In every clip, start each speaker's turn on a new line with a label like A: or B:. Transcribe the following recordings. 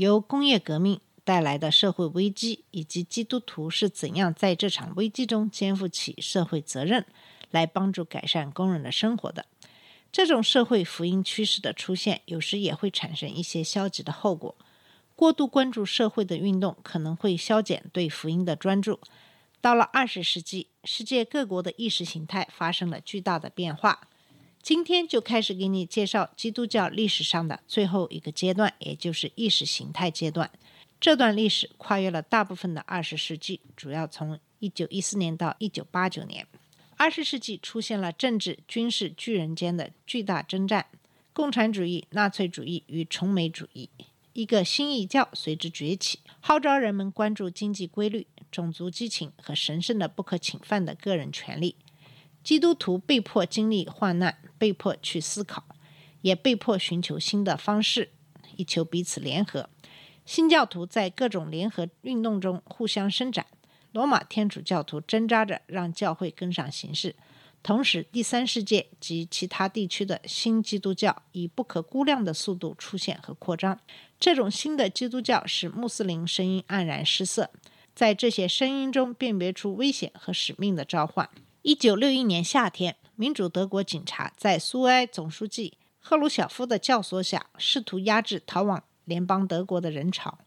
A: 由工业革命带来的社会危机，以及基督徒是怎样在这场危机中肩负起社会责任，来帮助改善工人的生活的。这种社会福音趋势的出现，有时也会产生一些消极的后果。过度关注社会的运动，可能会消减对福音的专注。到了二十世纪，世界各国的意识形态发生了巨大的变化。今天就开始给你介绍基督教历史上的最后一个阶段，也就是意识形态阶段。这段历史跨越了大部分的二十世纪，主要从一九一四年到一九八九年。二十世纪出现了政治、军事巨人间的巨大征战，共产主义、纳粹主义与崇美主义。一个新异教随之崛起，号召人们关注经济规律、种族激情和神圣的不可侵犯的个人权利。基督徒被迫经历患难，被迫去思考，也被迫寻求新的方式，以求彼此联合。新教徒在各种联合运动中互相伸展，罗马天主教徒挣扎着让教会跟上形势。同时，第三世界及其他地区的新基督教以不可估量的速度出现和扩张。这种新的基督教使穆斯林声音黯然失色，在这些声音中辨别出危险和使命的召唤。一九六一年夏天，民主德国警察在苏维埃总书记赫鲁晓夫的教唆下，试图压制逃往联邦德国的人潮。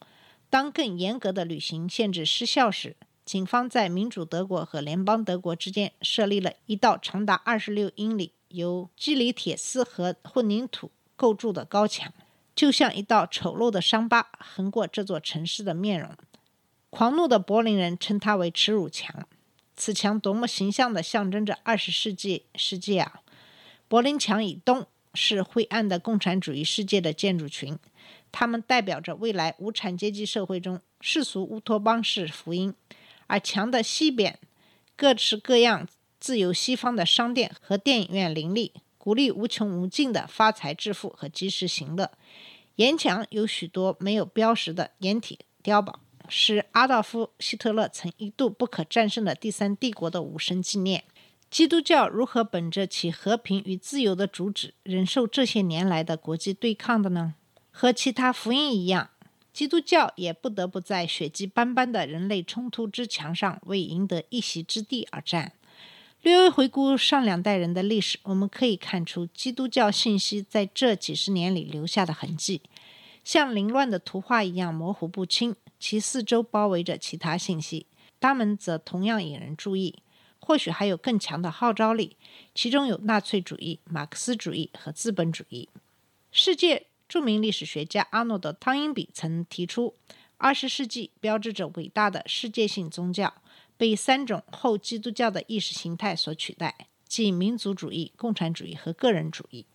A: 当更严格的旅行限制失效时，警方在民主德国和联邦德国之间设立了一道长达二十六英里、由基里铁丝和混凝土构筑的高墙，就像一道丑陋的伤疤横过这座城市的面容。狂怒的柏林人称它为“耻辱墙”。此墙多么形象地象征着二十世纪世界啊！柏林墙以东是灰暗的共产主义世界的建筑群，它们代表着未来无产阶级社会中世俗乌托邦式福音；而墙的西边，各式各样自由西方的商店和电影院林立，鼓励无穷无尽的发财致富和及时行乐。沿墙有许多没有标识的掩体碉堡。是阿道夫·希特勒曾一度不可战胜的第三帝国的武神纪念。基督教如何本着其和平与自由的主旨，忍受这些年来的国际对抗的呢？和其他福音一样，基督教也不得不在血迹斑斑的人类冲突之墙上为赢得一席之地而战。略微回顾上两代人的历史，我们可以看出基督教信息在这几十年里留下的痕迹，像凌乱的图画一样模糊不清。其四周包围着其他信息，它们则同样引人注意。或许还有更强的号召力，其中有纳粹主义、马克思主义和资本主义。世界著名历史学家阿诺德·汤因比曾提出，二十世纪标志着伟大的世界性宗教被三种后基督教的意识形态所取代，即民族主义、共产主义和个人主义。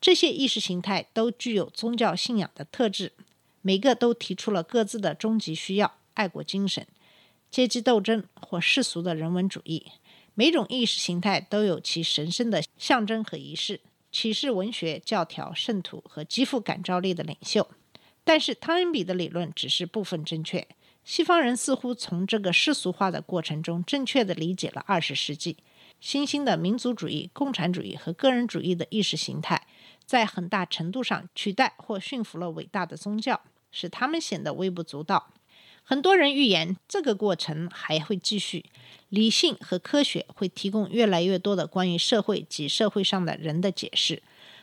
A: 这些意识形态都具有宗教信仰的特质。每个都提出了各自的终极需要：爱国精神、阶级斗争或世俗的人文主义。每种意识形态都有其神圣的象征和仪式，启示文学、教条、圣徒和极富感召力的领袖。但是，汤因比的理论只是部分正确。西方人似乎从这个世俗化的过程中正确地理解了二十世纪新兴的民族主义、共产主义和个人主义的意识形态，在很大程度上取代或驯服了伟大的宗教。使他们显得微不足道。很多人预言这个过程还会继续。理性和科学会提供越来越多的关于社会及社会上的人的解释。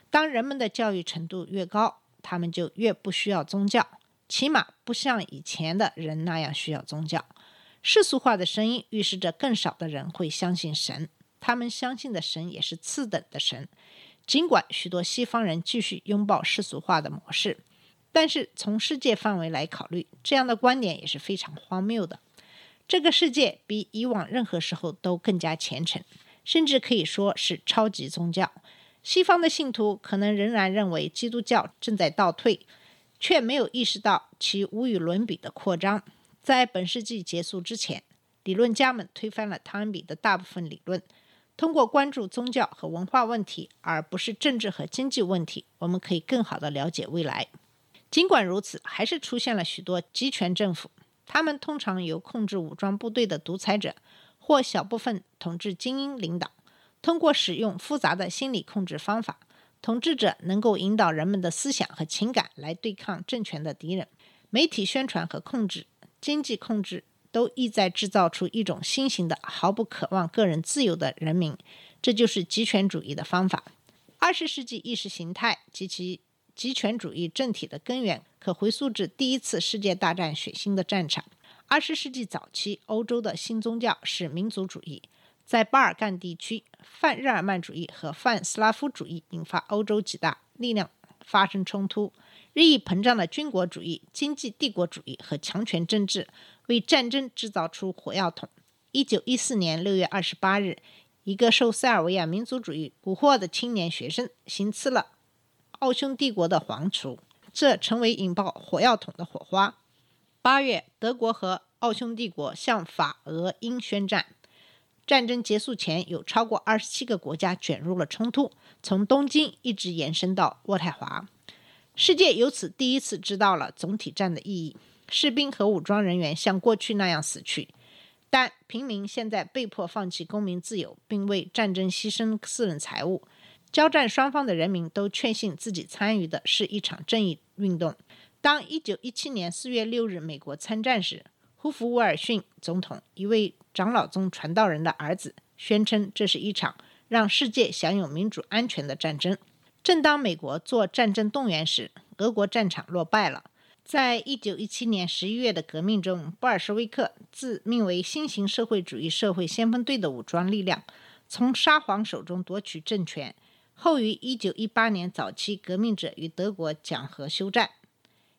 A: 当人们的教育程度越高，他们就越不需要宗教，起码不像以前的人那样需要宗教。世俗化的声音预示着更少的人会相信神，他们相信的神也是次等的神。尽管许多西方人继续拥抱世俗化的模式。但是从世界范围来考虑，这样的观点也是非常荒谬的。这个世界比以往任何时候都更加虔诚，甚至可以说是超级宗教。西方的信徒可能仍然认为基督教正在倒退，却没有意识到其无与伦比的扩张。在本世纪结束之前，理论家们推翻了汤恩比的大部分理论。通过关注宗教和文化问题，而不是政治和经济问题，我们可以更好地了解未来。尽管如此，还是出现了许多集权政府，他们通常由控制武装部队的独裁者或小部分统治精英领导。通过使用复杂的心理控制方法，统治者能够引导人们的思想和情感来对抗政权的敌人。媒体宣传和控制、经济控制。都意在制造出一种新型的、毫不渴望个人自由的人民，这就是极权主义的方法。二十世纪意识形态及其极权主义政体的根源，可回溯至第一次世界大战血腥的战场。二十世纪早期，欧洲的新宗教是民族主义，在巴尔干地区，泛日耳曼主义和泛斯拉夫主义引发欧洲几大力量发生冲突。日益膨胀的军国主义、经济帝国主义和强权政治为战争制造出火药桶。一九一四年六月二十八日，一个受塞尔维亚民族主义蛊惑的青年学生行刺了奥匈帝国的皇储，这成为引爆火药桶的火花。八月，德国和奥匈帝国向法、俄、英宣战。战争结束前，有超过二十七个国家卷入了冲突，从东京一直延伸到渥太华。世界由此第一次知道了总体战的意义。士兵和武装人员像过去那样死去，但平民现在被迫放弃公民自由，并为战争牺牲私人财物。交战双方的人民都确信自己参与的是一场正义运动。当1917年4月6日美国参战时，胡弗威尔逊总统一位长老宗传道人的儿子宣称，这是一场让世界享有民主安全的战争。正当美国做战争动员时，俄国战场落败了。在一九一七年十一月的革命中，布尔什维克自命为新型社会主义社会先锋队的武装力量从沙皇手中夺取政权。后于一九一八年早期，革命者与德国讲和休战。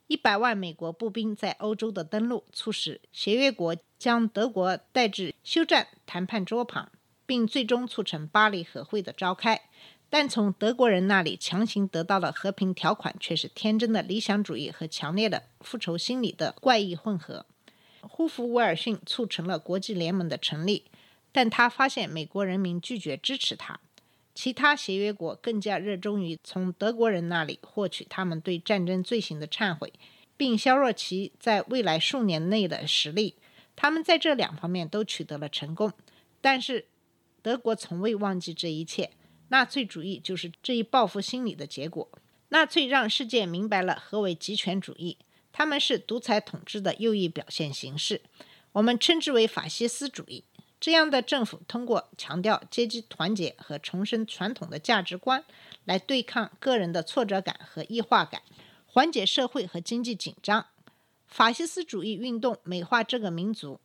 A: 一百万美国步兵在欧洲的登陆，促使协约国将德国带至休战谈判桌旁，并最终促成巴黎和会的召开。但从德国人那里强行得到的和平条款，却是天真的理想主义和强烈的复仇心理的怪异混合。呼弗威尔逊促成了国际联盟的成立，但他发现美国人民拒绝支持他。其他协约国更加热衷于从德国人那里获取他们对战争罪行的忏悔，并削弱其在未来数年内的实力。他们在这两方面都取得了成功，但是德国从未忘记这一切。纳粹主义就是这一报复心理的结果。纳粹让世界明白了何为极权主义，他们是独裁统治的又一表现形式，我们称之为法西斯主义。这样的政府通过强调阶级团结和重申传统的价值观，来对抗个人的挫折感和异化感，缓解社会和经济紧张。法西斯主义运动美化这个民族。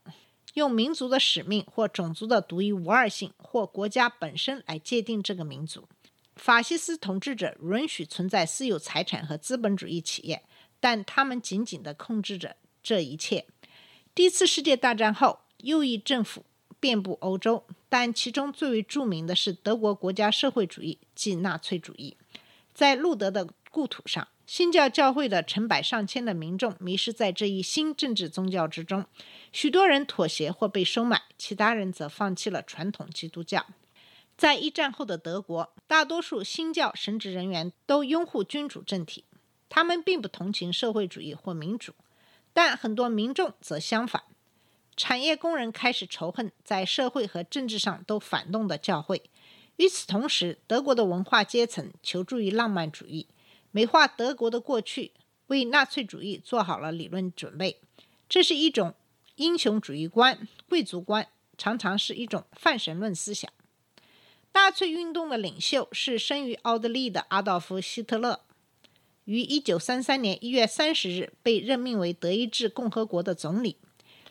A: 用民族的使命或种族的独一无二性或国家本身来界定这个民族。法西斯统治者允许存在私有财产和资本主义企业，但他们紧紧地控制着这一切。第一次世界大战后，右翼政府遍布欧洲，但其中最为著名的是德国国家社会主义，即纳粹主义。在路德的故土上。新教教会的成百上千的民众迷失在这一新政治宗教之中，许多人妥协或被收买，其他人则放弃了传统基督教。在一战后的德国，大多数新教神职人员都拥护君主政体，他们并不同情社会主义或民主，但很多民众则相反。产业工人开始仇恨在社会和政治上都反动的教会。与此同时，德国的文化阶层求助于浪漫主义。美化德国的过去，为纳粹主义做好了理论准备。这是一种英雄主义观、贵族观，常常是一种泛神论思想。纳粹运动的领袖是生于奥地利的阿道夫·希特勒，于1933年1月30日被任命为德意志共和国的总理。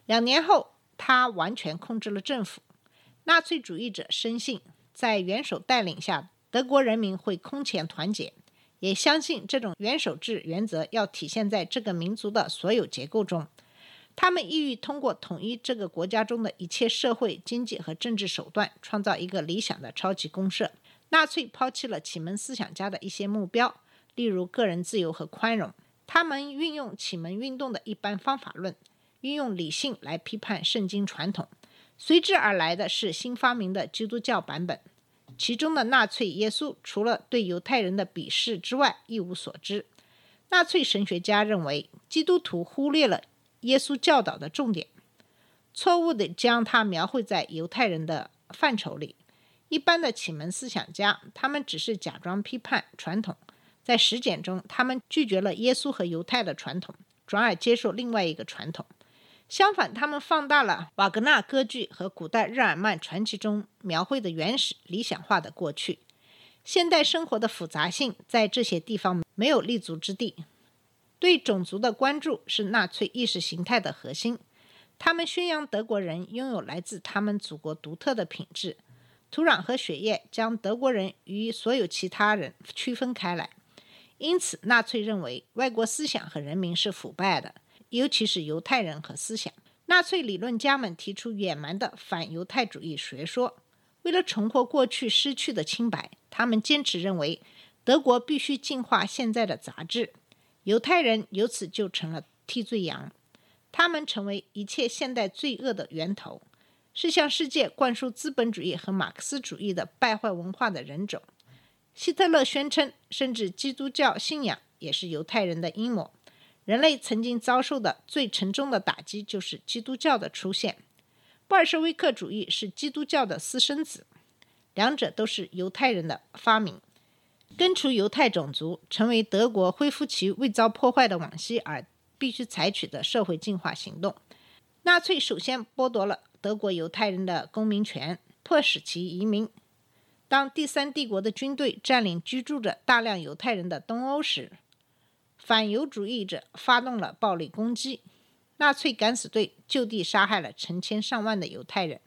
A: 两年后，他完全控制了政府。纳粹主义者深信，在元首带领下，德国人民会空前团结。也相信这种元首制原则要体现在这个民族的所有结构中。他们意欲通过统一这个国家中的一切社会、经济和政治手段，创造一个理想的超级公社。纳粹抛弃了启蒙思想家的一些目标，例如个人自由和宽容。他们运用启蒙运动的一般方法论，运用理性来批判圣经传统。随之而来的是新发明的基督教版本，其中的纳粹耶稣除了对犹太人的鄙视之外一无所知。纳粹神学家认为，基督徒忽略了耶稣教导的重点，错误地将它描绘在犹太人的范畴里。一般的启蒙思想家，他们只是假装批判传统，在实践中，他们拒绝了耶稣和犹太的传统，转而接受另外一个传统。相反，他们放大了瓦格纳歌剧和古代日耳曼传奇中描绘的原始理想化的过去。现代生活的复杂性在这些地方没有立足之地。对种族的关注是纳粹意识形态的核心。他们宣扬德国人拥有来自他们祖国独特的品质。土壤和血液将德国人与所有其他人区分开来，因此纳粹认为外国思想和人民是腐败的，尤其是犹太人和思想。纳粹理论家们提出野蛮的反犹太主义学说，为了重获过去失去的清白，他们坚持认为德国必须净化现在的杂质，犹太人由此就成了替罪羊，他们成为一切现代罪恶的源头。是向世界灌输资本主义和马克思主义的败坏文化的人种。希特勒宣称，甚至基督教信仰也是犹太人的阴谋。人类曾经遭受的最沉重的打击就是基督教的出现。布尔什维克主义是基督教的私生子，两者都是犹太人的发明。根除犹太种族，成为德国恢复其未遭破坏的往昔而必须采取的社会进化行动。纳粹首先剥夺了。德国犹太人的公民权，迫使其移民。当第三帝国的军队占领居住着大量犹太人的东欧时，反犹主义者发动了暴力攻击。纳粹敢死队就地杀害了成千上万的犹太人。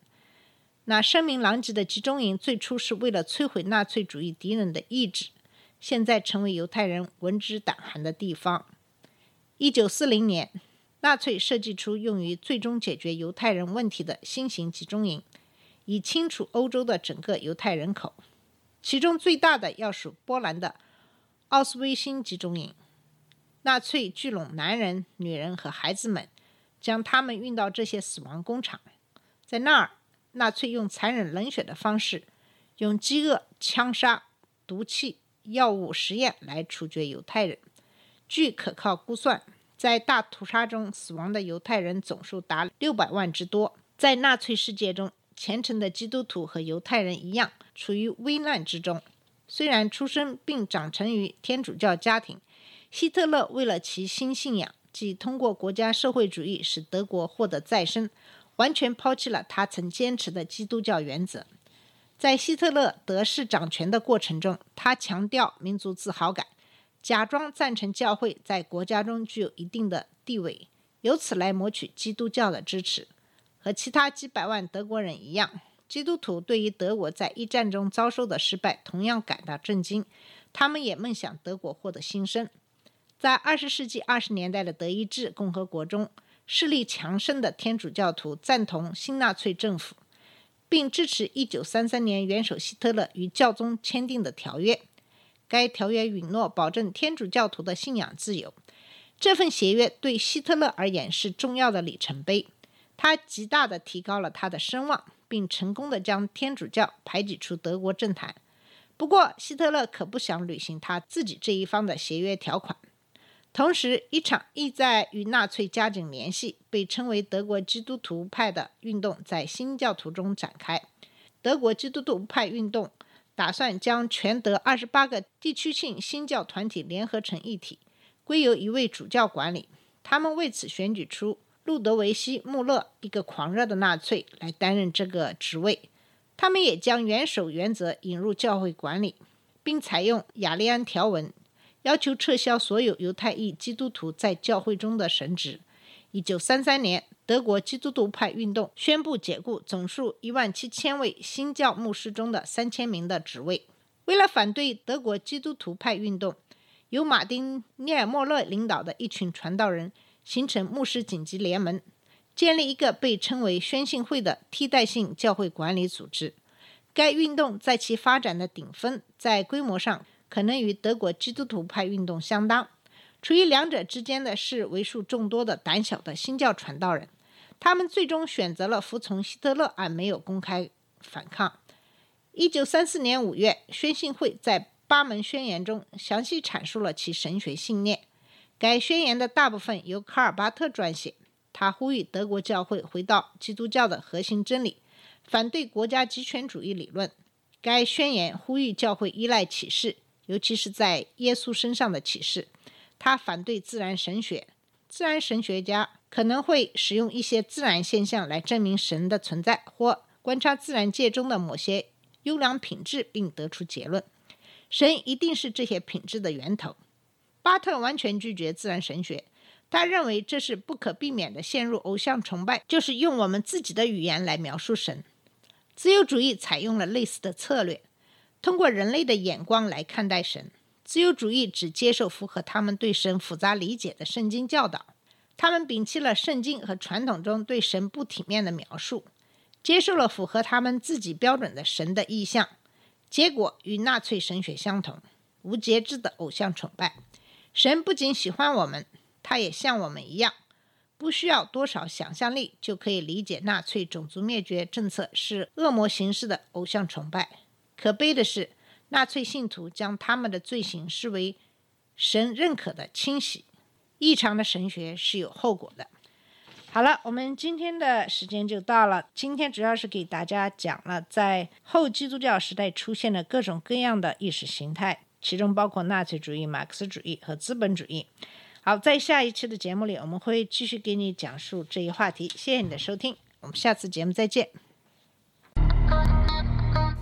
A: 那声名狼藉的集中营最初是为了摧毁纳粹主义敌人的意志，现在成为犹太人闻之胆寒的地方。一九四零年。纳粹设计出用于最终解决犹太人问题的新型集中营，以清除欧洲的整个犹太人口。其中最大的要数波兰的奥斯威辛集中营。纳粹聚拢男人、女人和孩子们，将他们运到这些死亡工厂。在那儿，纳粹用残忍冷血的方式，用饥饿、枪杀、毒气、药物实验来处决犹太人。据可靠估算。在大屠杀中死亡的犹太人总数达六百万之多。在纳粹世界中，虔诚的基督徒和犹太人一样处于危难之中。虽然出生并长成于天主教家庭，希特勒为了其新信仰，即通过国家社会主义使德国获得再生，完全抛弃了他曾坚持的基督教原则。在希特勒得势掌权的过程中，他强调民族自豪感。假装赞成教会在国家中具有一定的地位，由此来谋取基督教的支持。和其他几百万德国人一样，基督徒对于德国在一战中遭受的失败同样感到震惊。他们也梦想德国获得新生。在二十世纪二十年代的德意志共和国中，势力强盛的天主教徒赞同新纳粹政府，并支持一九三三年元首希特勒与教宗签订的条约。该条约允诺保证天主教徒的信仰自由。这份协约对希特勒而言是重要的里程碑，他极大地提高了他的声望，并成功地将天主教排挤出德国政坛。不过，希特勒可不想履行他自己这一方的协约条款。同时，一场意在与纳粹加紧联系、被称为德国基督徒派的运动在新教徒中展开。德国基督徒派运动。打算将全德二十八个地区性新教团体联合成一体，归由一位主教管理。他们为此选举出路德维希·穆勒，一个狂热的纳粹，来担任这个职位。他们也将元首原则引入教会管理，并采用雅利安条文，要求撤销所有犹太裔基督徒在教会中的神职。一九三三年。德国基督徒派运动宣布解雇总数一万七千位新教牧师中的三千名的职位。为了反对德国基督徒派运动，由马丁·涅尔莫勒领导的一群传道人形成牧师紧急联盟，建立一个被称为宣信会的替代性教会管理组织。该运动在其发展的顶峰，在规模上可能与德国基督徒派运动相当。处于两者之间的是为数众多的胆小的新教传道人，他们最终选择了服从希特勒，而没有公开反抗。一九三四年五月，宣信会在八门宣言中详细阐述了其神学信念。该宣言的大部分由卡尔巴特撰写，他呼吁德国教会回到基督教的核心真理，反对国家极权主义理论。该宣言呼吁教会依赖启示，尤其是在耶稣身上的启示。他反对自然神学，自然神学家可能会使用一些自然现象来证明神的存在，或观察自然界中的某些优良品质并得出结论。神一定是这些品质的源头。巴特完全拒绝自然神学，他认为这是不可避免的陷入偶像崇拜，就是用我们自己的语言来描述神。自由主义采用了类似的策略，通过人类的眼光来看待神。自由主义只接受符合他们对神复杂理解的圣经教导，他们摒弃了圣经和传统中对神不体面的描述，接受了符合他们自己标准的神的意象。结果与纳粹神学相同，无节制的偶像崇拜。神不仅喜欢我们，他也像我们一样，不需要多少想象力就可以理解纳粹种族灭绝政策是恶魔形式的偶像崇拜。可悲的是。纳粹信徒将他们的罪行视为神认可的清洗，异常的神学是有后果的。好了，我们今天的时间就到了。今天主要是给大家讲了在后基督教时代出现的各种各样的意识形态，其中包括纳粹主义、马克思主义和资本主义。好，在下一期的节目里，我们会继续给你讲述这一话题。谢谢你的收听，我们下次节目再见。